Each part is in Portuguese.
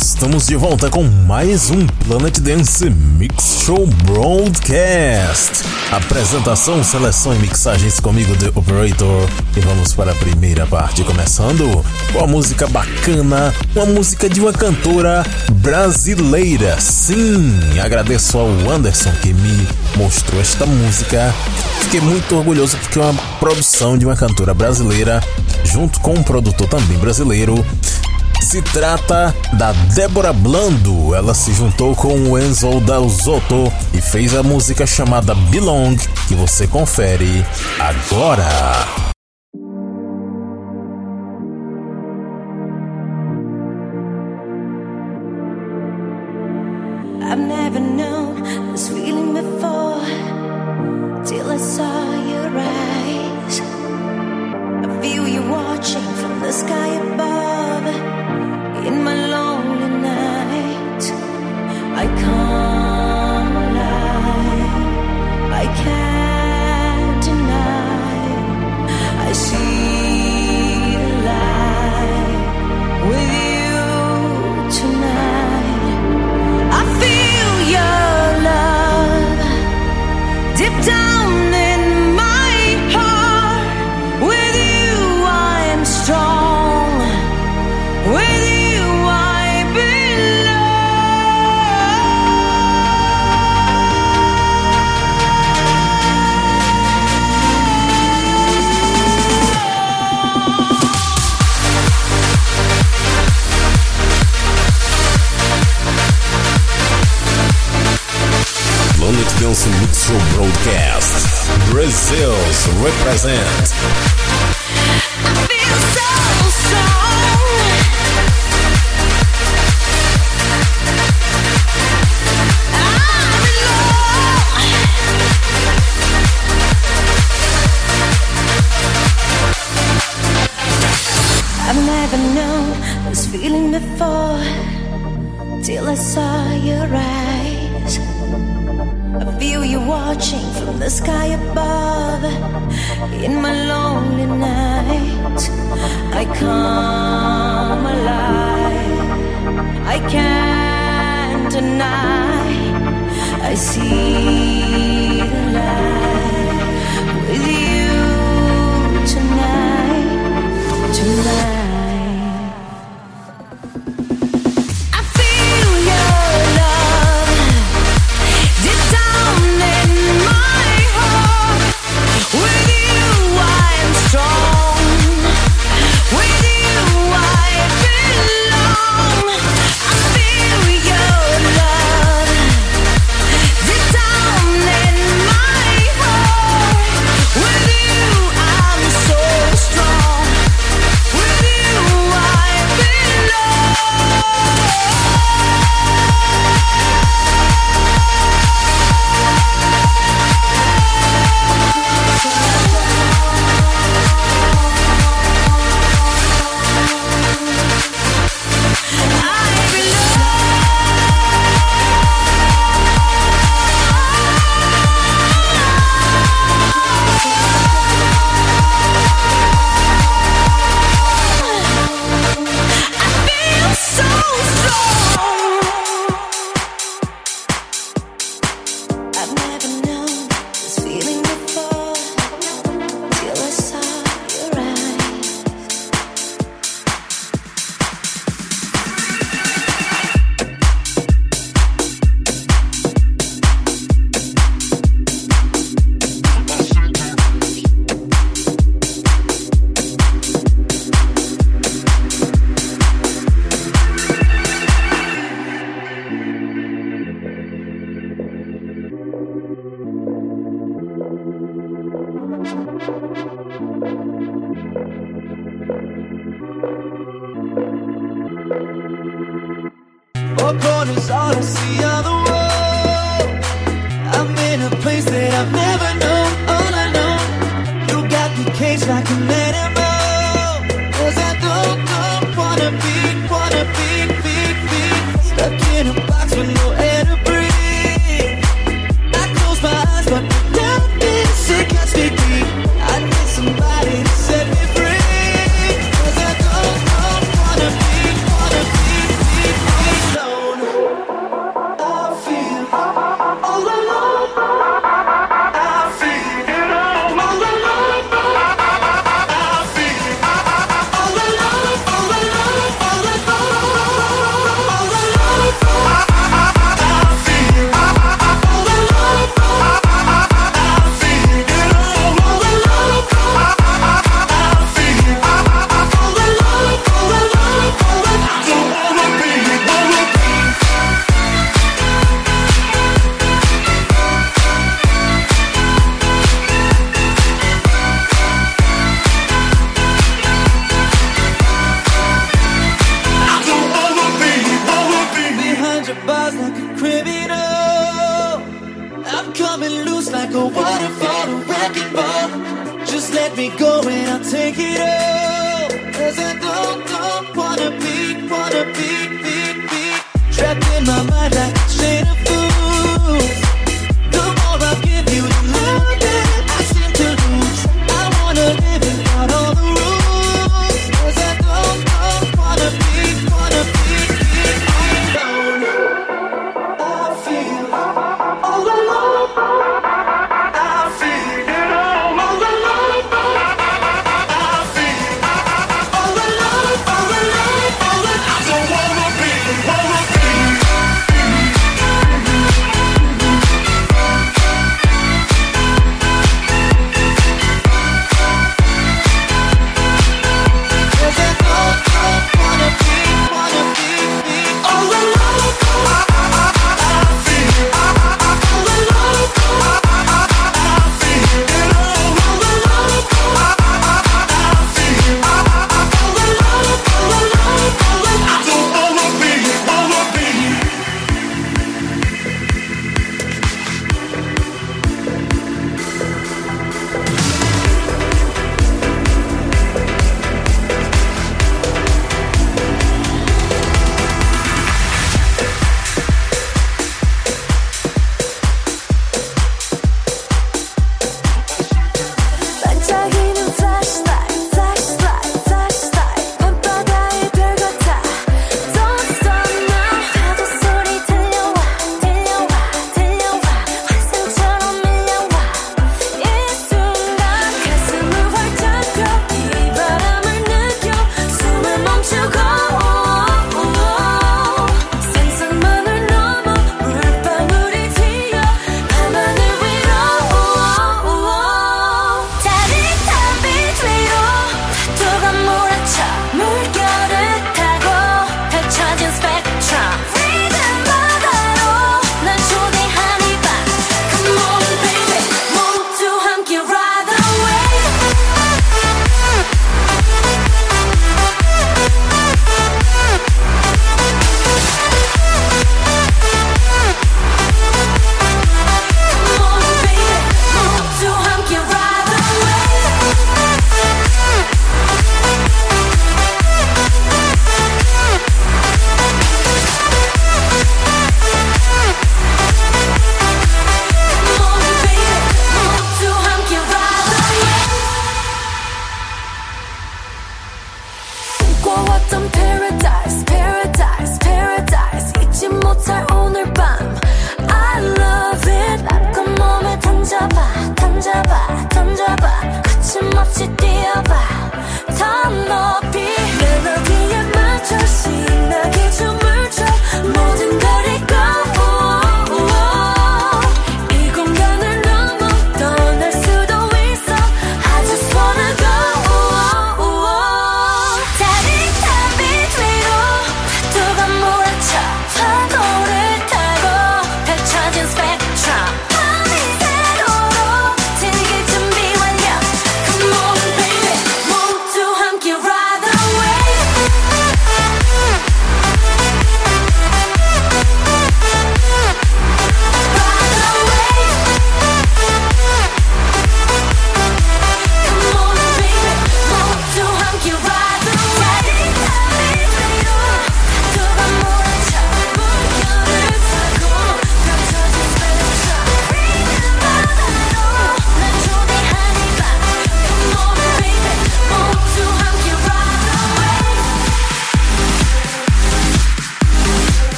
Estamos de volta com mais um Planet Dance Mix Show Broadcast. Apresentação, seleção e mixagens comigo, The Operator. E vamos para a primeira parte, começando com a música bacana, uma música de uma cantora brasileira. Sim, agradeço ao Anderson que me mostrou esta música. Fiquei muito orgulhoso porque é uma produção de uma cantora brasileira, junto com um produtor também brasileiro. Se trata da Débora Blando. Ela se juntou com o Enzo Dalzotto e fez a música chamada Belong, que você confere agora.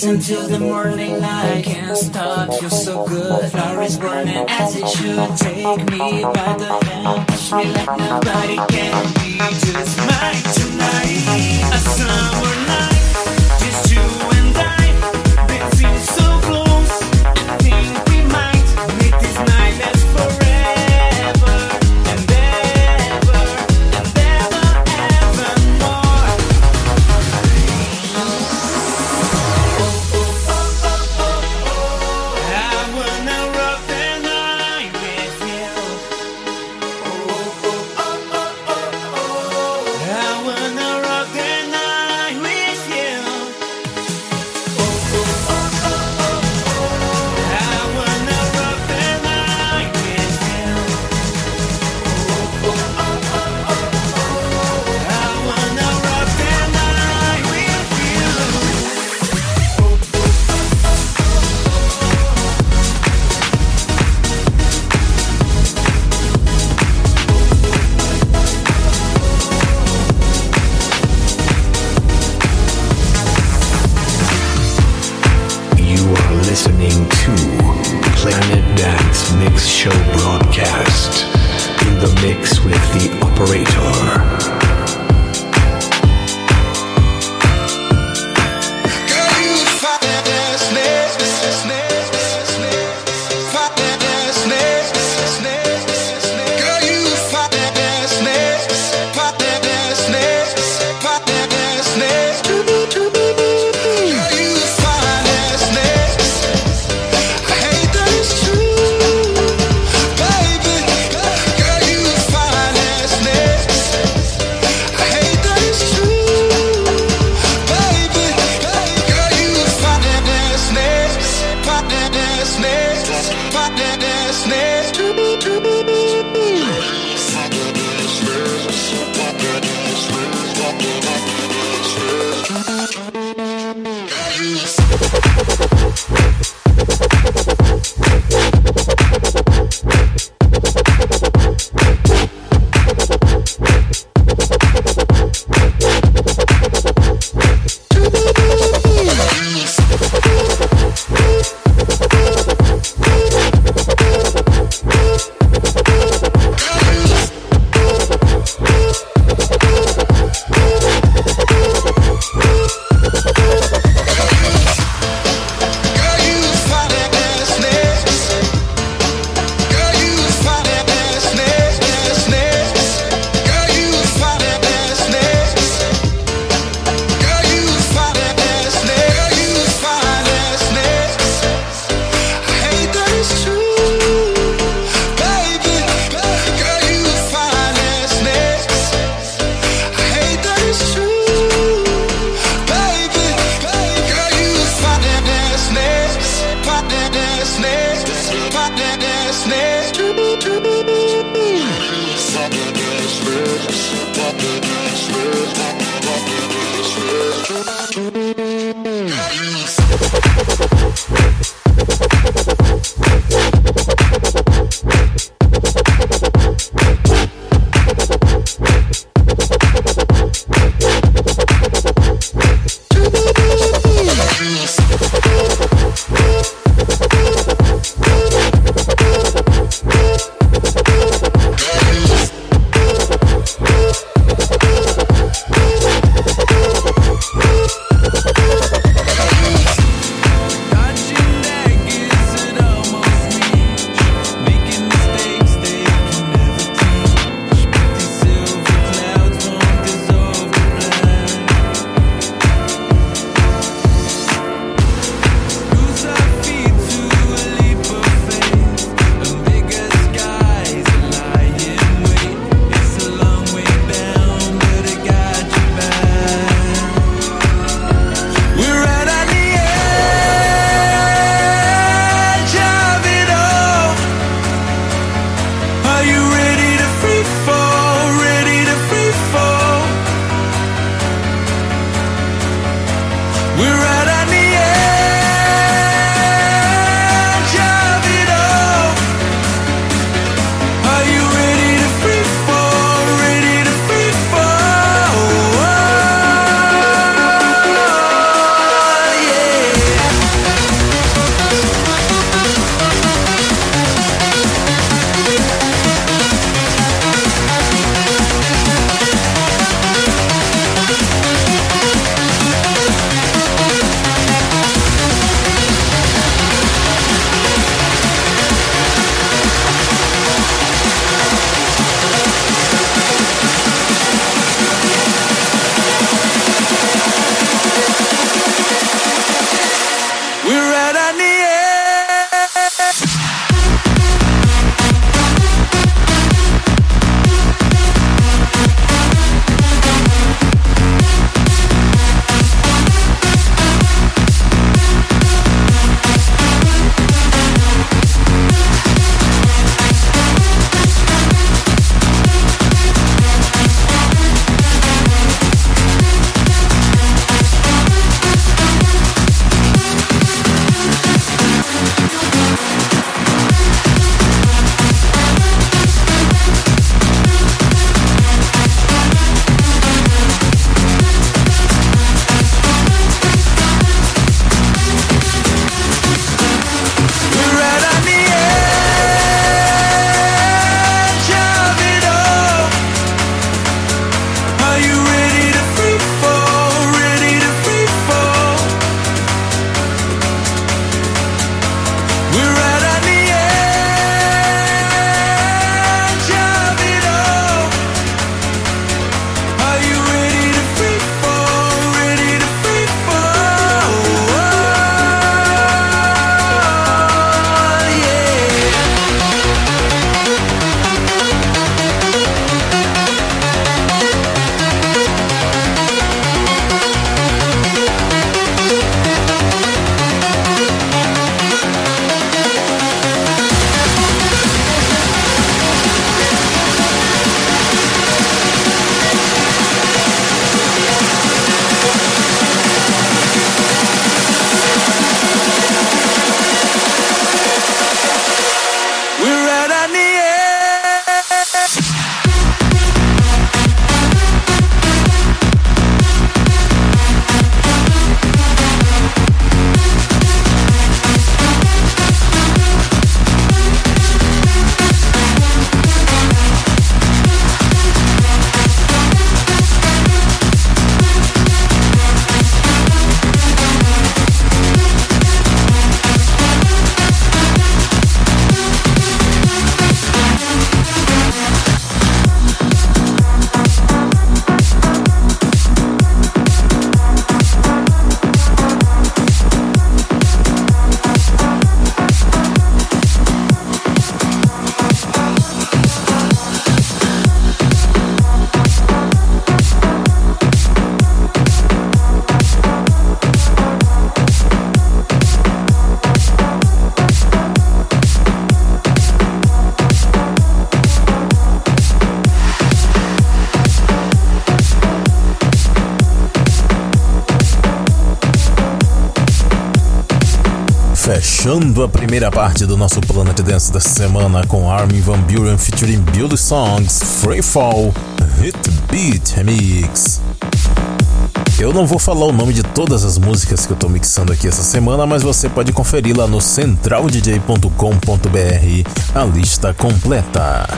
Listen to the morning. Fechando a primeira parte do nosso Planet Dance da semana com Armin Van Buren featuring Billy Songs Free Fall Hit Beat Remix. Eu não vou falar o nome de todas as músicas que eu tô mixando aqui essa semana, mas você pode conferir lá no centraldj.com.br a lista completa.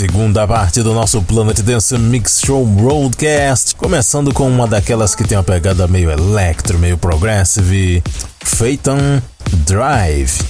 Segunda parte do nosso Planet Dance Mix Show Broadcast, começando com uma daquelas que tem uma pegada meio electro, meio progressive, Phaeton Drive.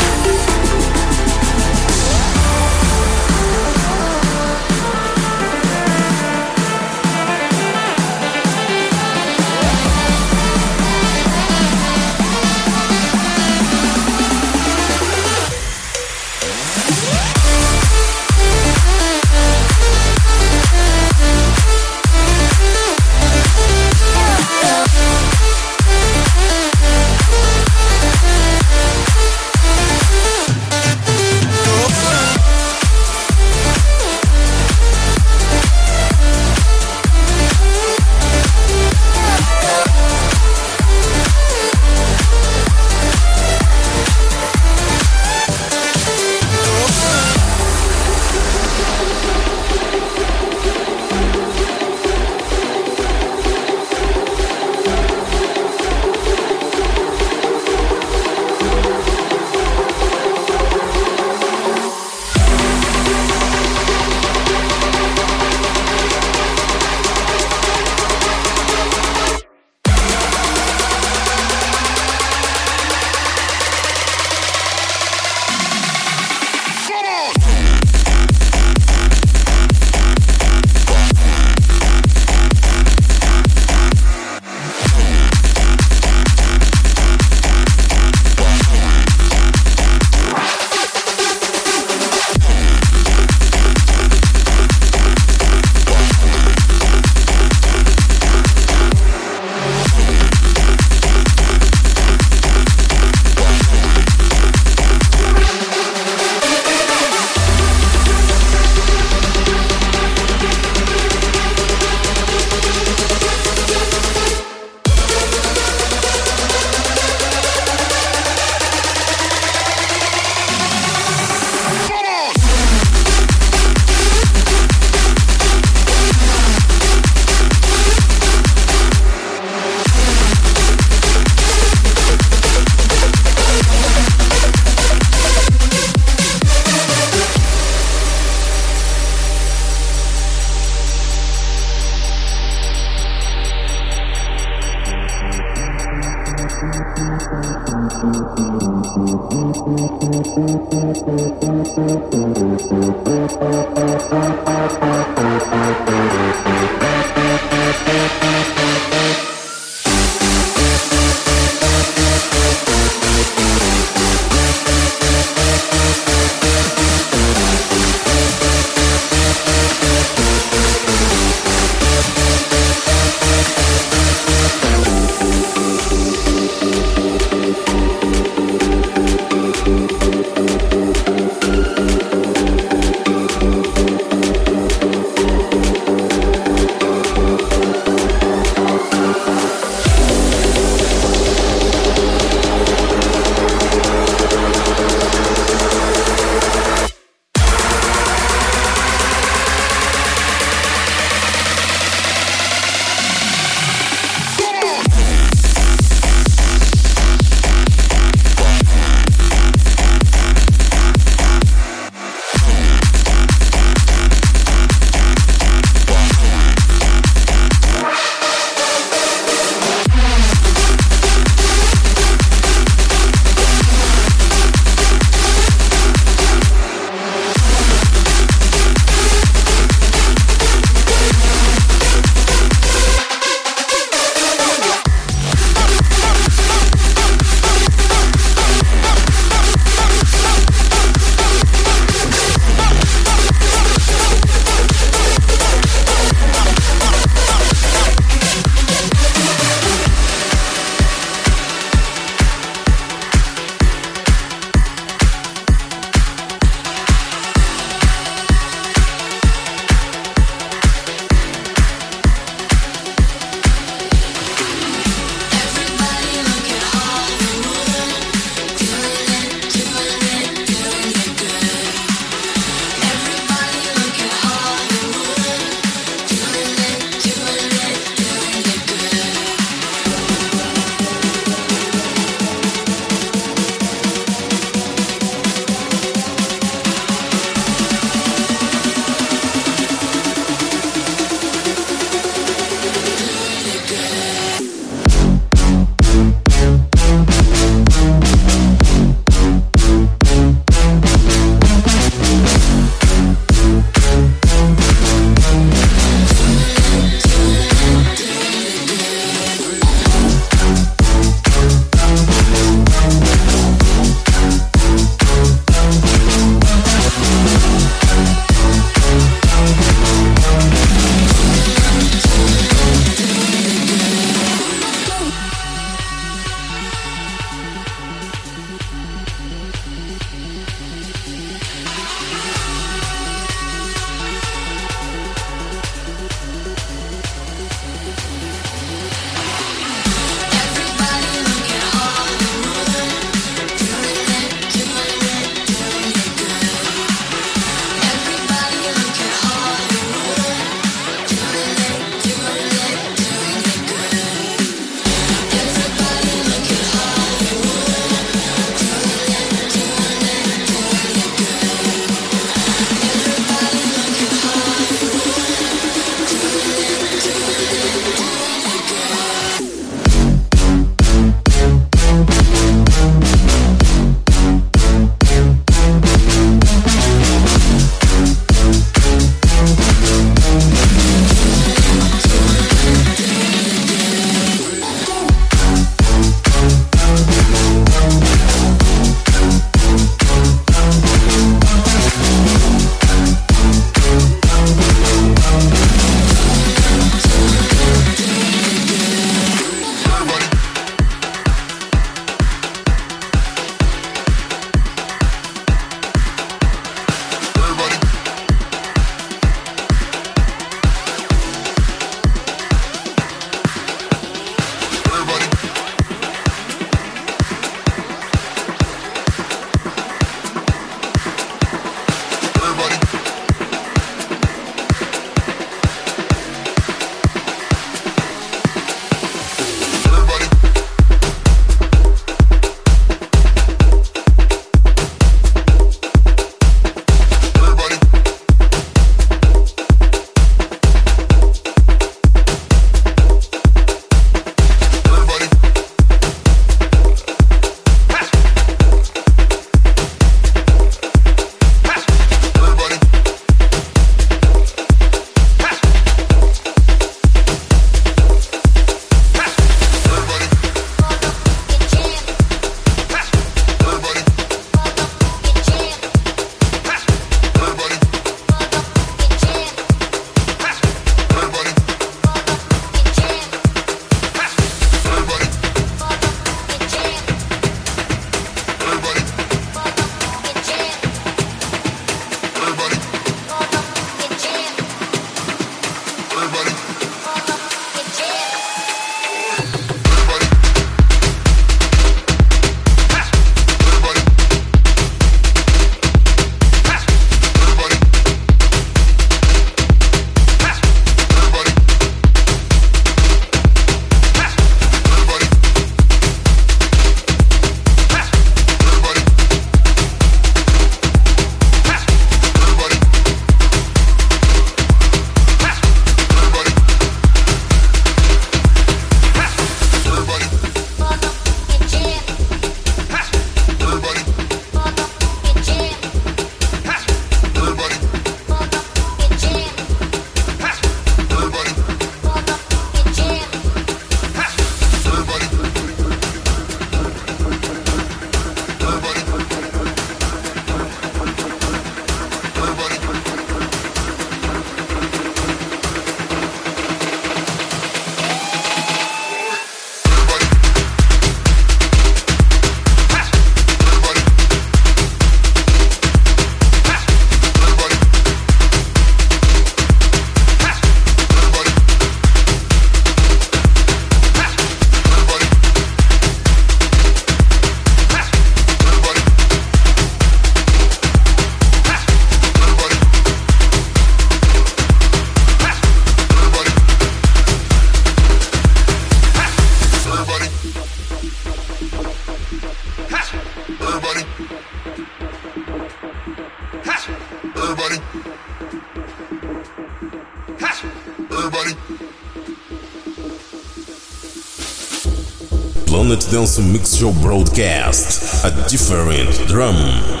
Joe broadcast a different drum.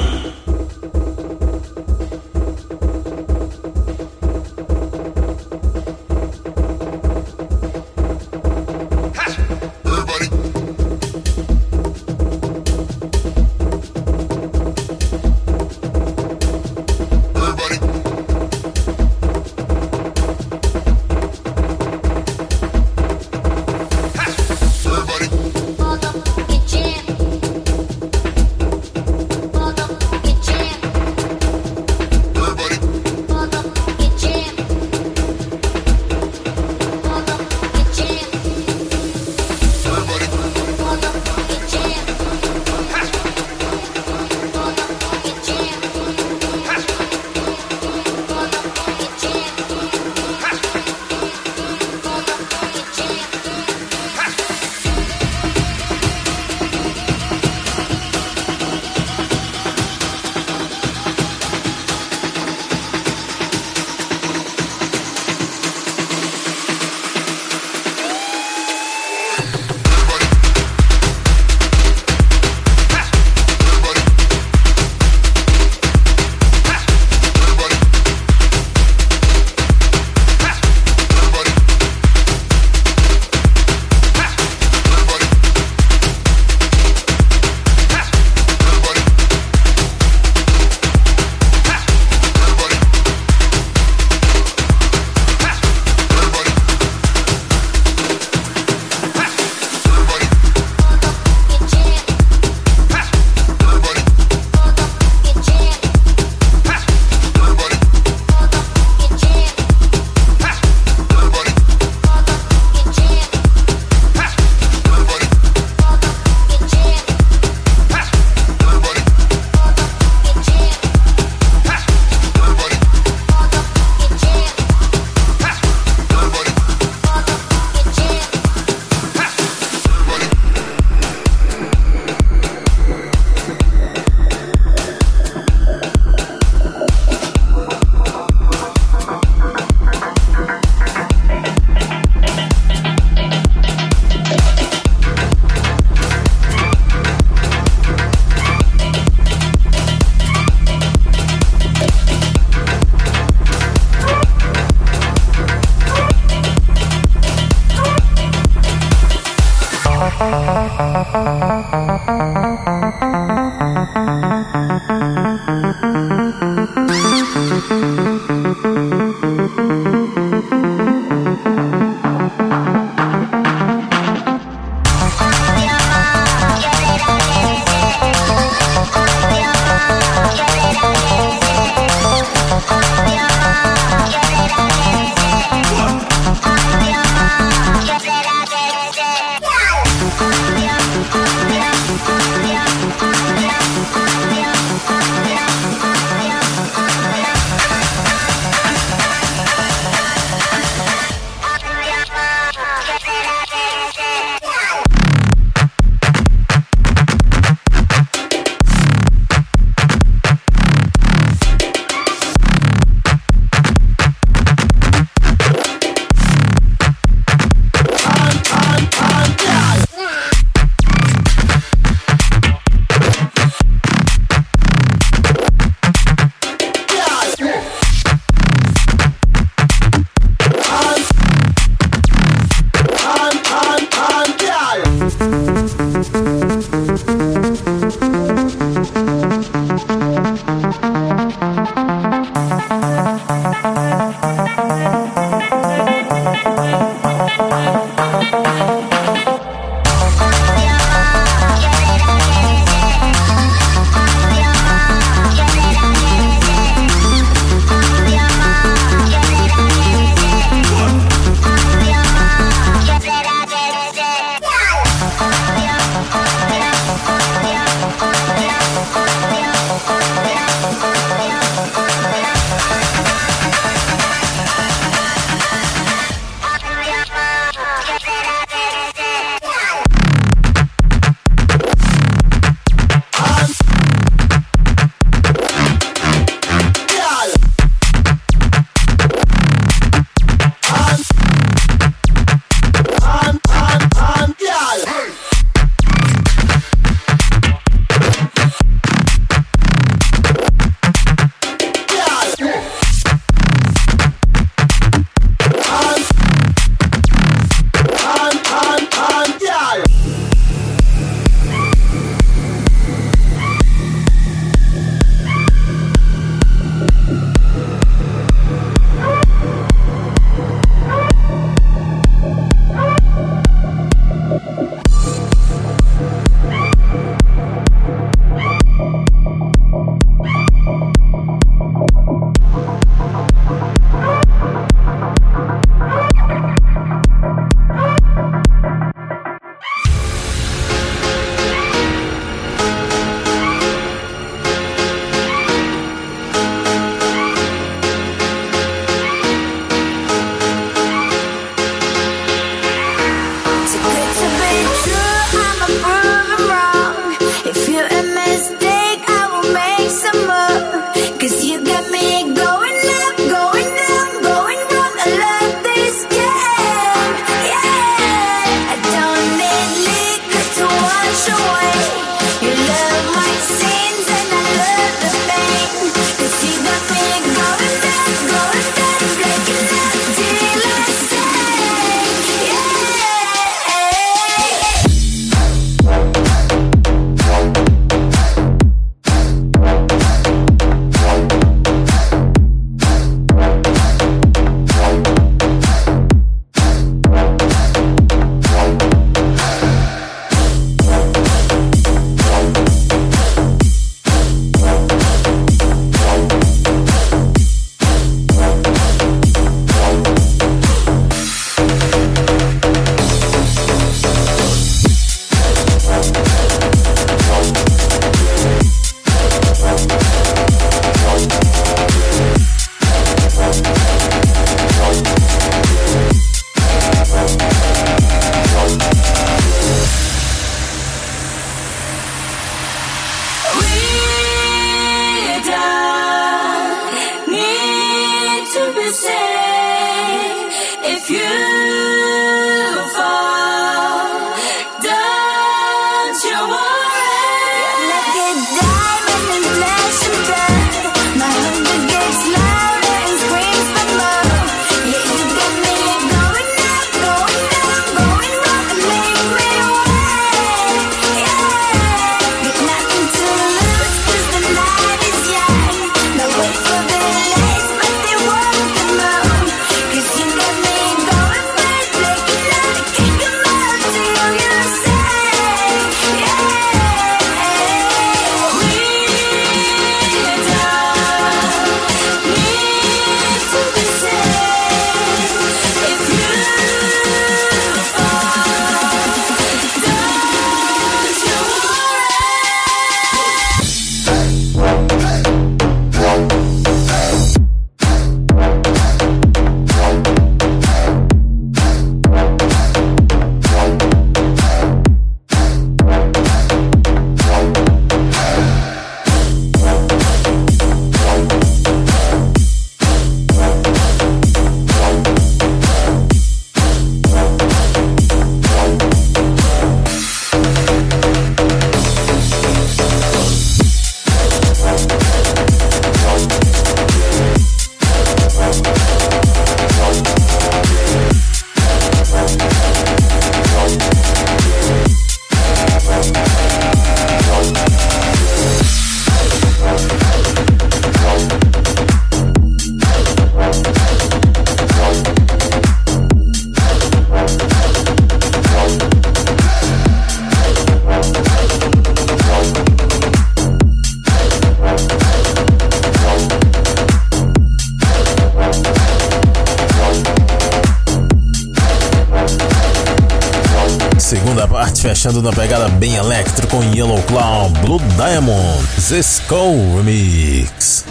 Fechando na pegada bem elétrica com Yellow Claw, Blue Diamond, Zesco Remix.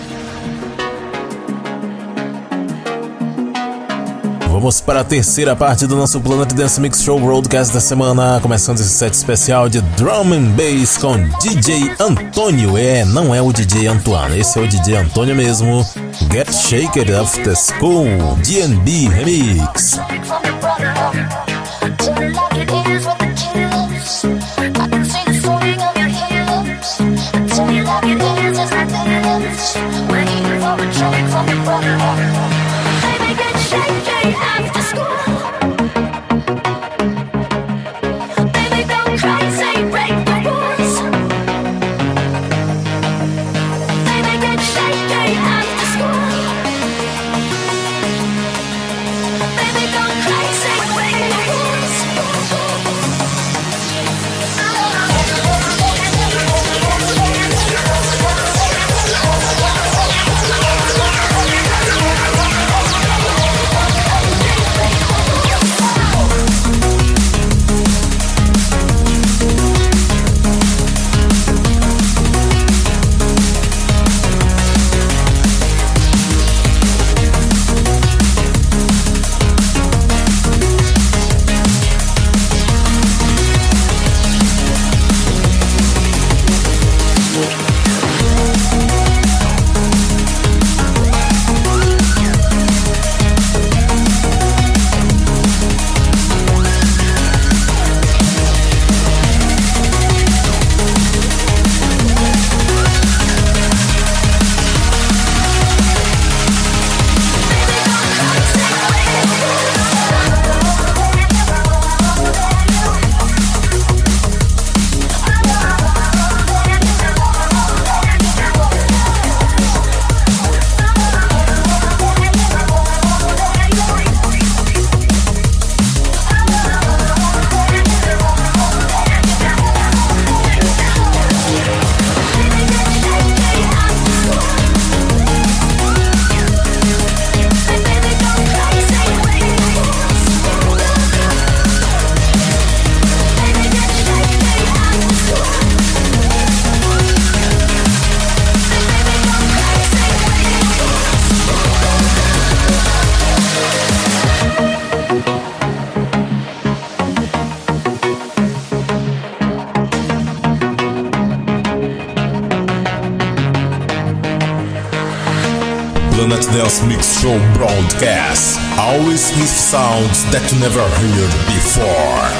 Vamos para a terceira parte do nosso Planet Dance Mix Show Broadcast da semana, começando esse set especial de Drum and Bass com DJ Antônio. É, não é o DJ Antoine, esse é o DJ Antônio mesmo. Get Shaker After School, DB Remix. Broadcast. Always with sounds that you never heard before.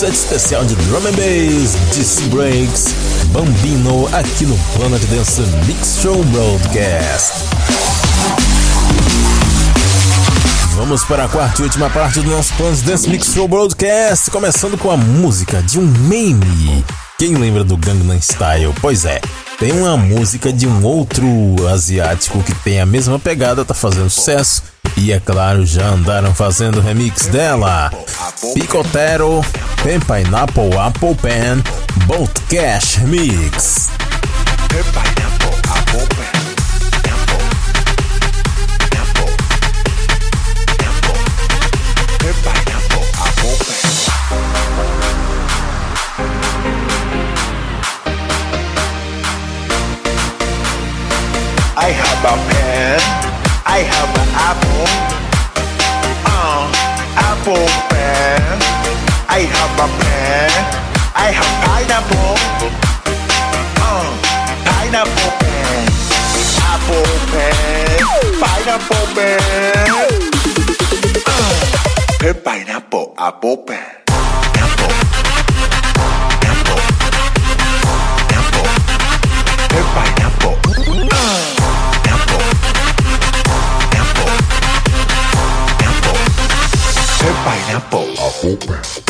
Set especial de Drum and Bass, DC Breaks, Bambino aqui no Planet Dance Mix Show Broadcast. Vamos para a quarta e última parte do nosso Planet Dance Mix Show Broadcast, começando com a música de um meme. Quem lembra do Gangnam Style? Pois é, tem uma música de um outro asiático que tem a mesma pegada, tá fazendo sucesso. E é claro, já andaram fazendo remix dela. Picotero, Pen Pineapple Apple Pen, Bolt Cash Mix. Pineapple apple pen. I have a pen. I have an apple. Uh, apple pen. I have a pen. I have pineapple. Uh, pineapple pen. Apple pen. Pineapple pen. Uh, pineapple apple pen. Apple. Apple. Apple. Pineapple. Uh, pineapple. Apple.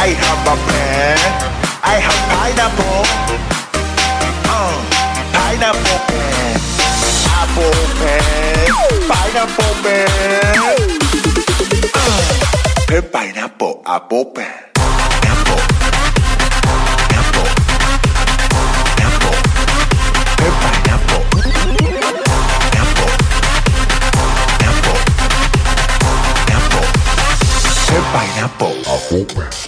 I have a pear. I have pineapple. Uh, pineapple pear. Apple pear. Pineapple pear. Uh, pineapple apple pear. pineapple. A whole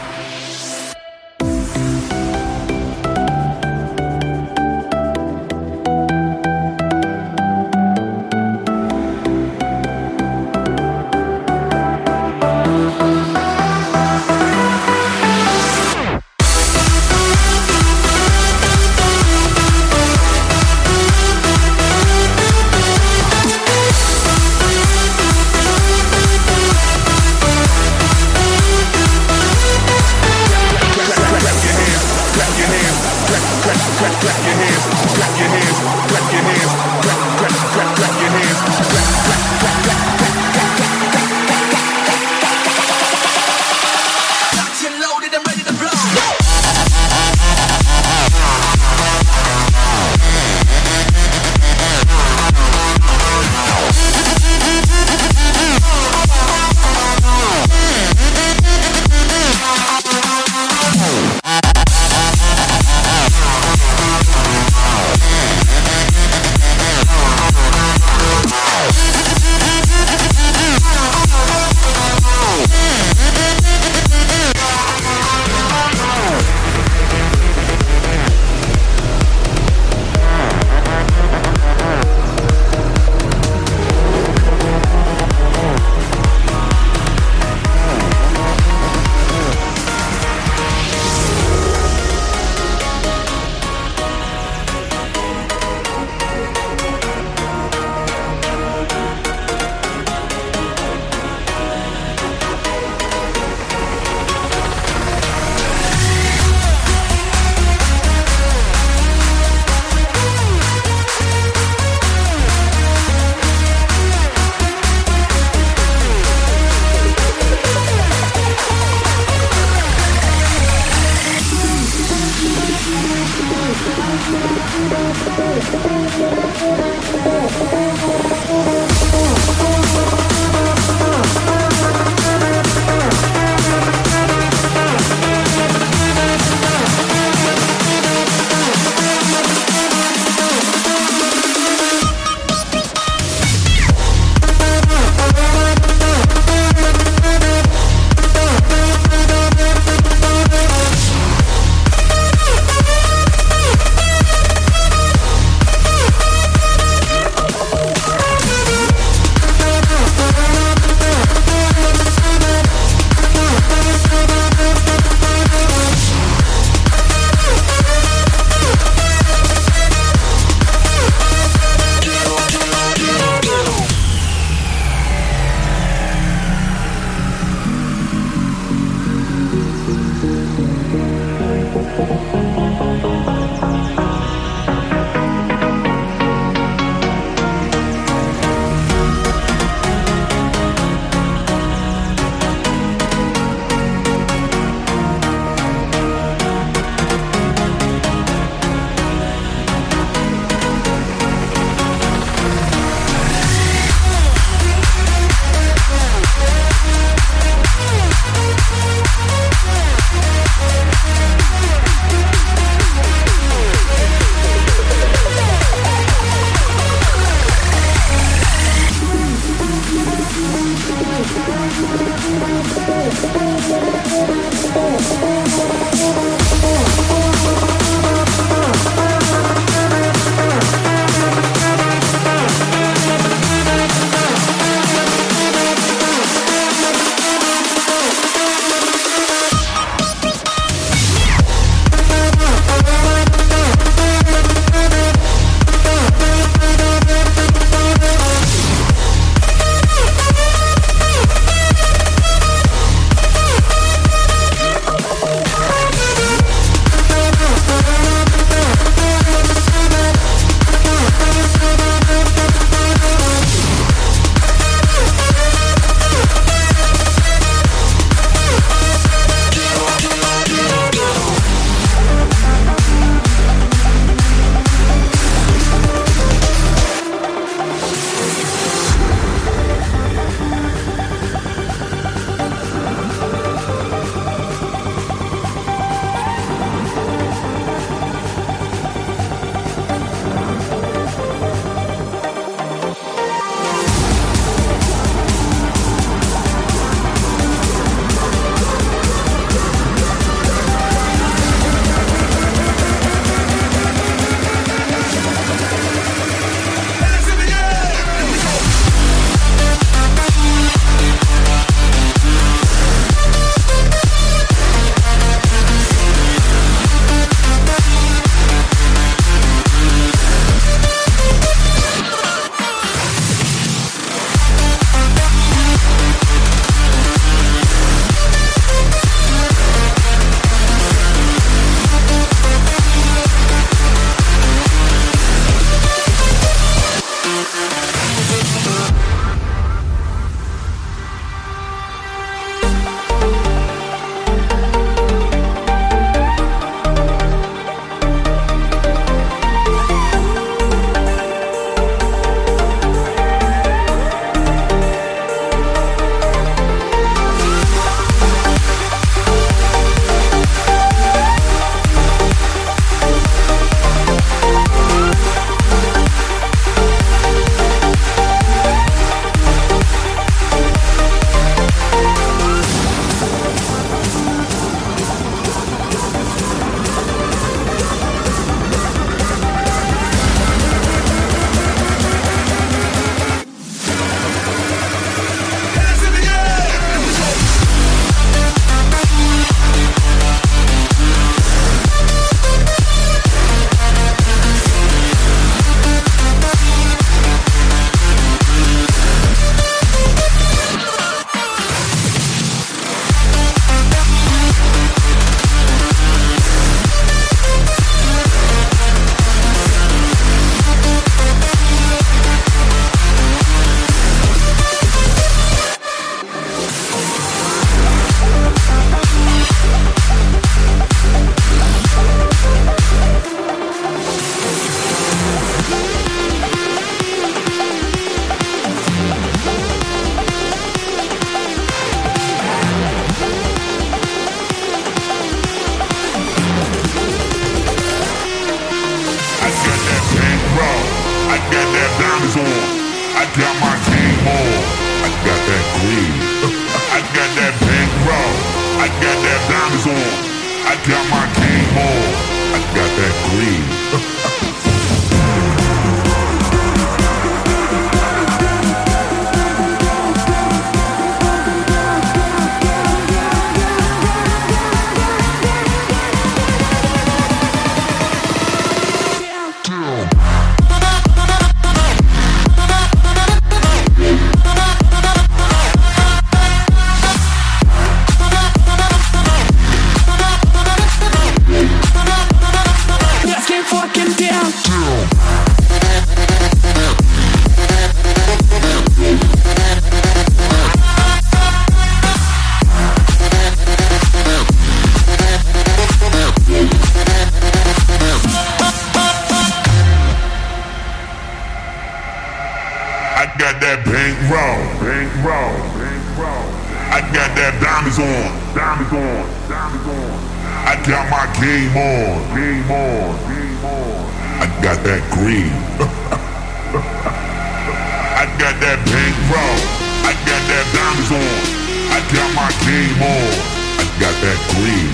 game on. I got that green.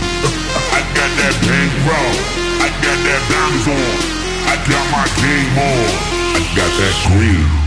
I got that pink rock. I got that diamonds on. I got my game on. I got that green.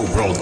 world.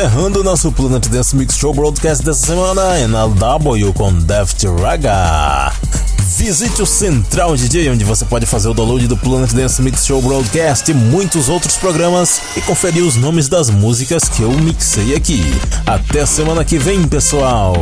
Encerrando o nosso Planet Dance Mix Show Broadcast dessa semana, NLW com Deft Raga. Visite o Central DJ, onde você pode fazer o download do Planet Dance Mix Show Broadcast e muitos outros programas e conferir os nomes das músicas que eu mixei aqui. Até semana que vem, pessoal!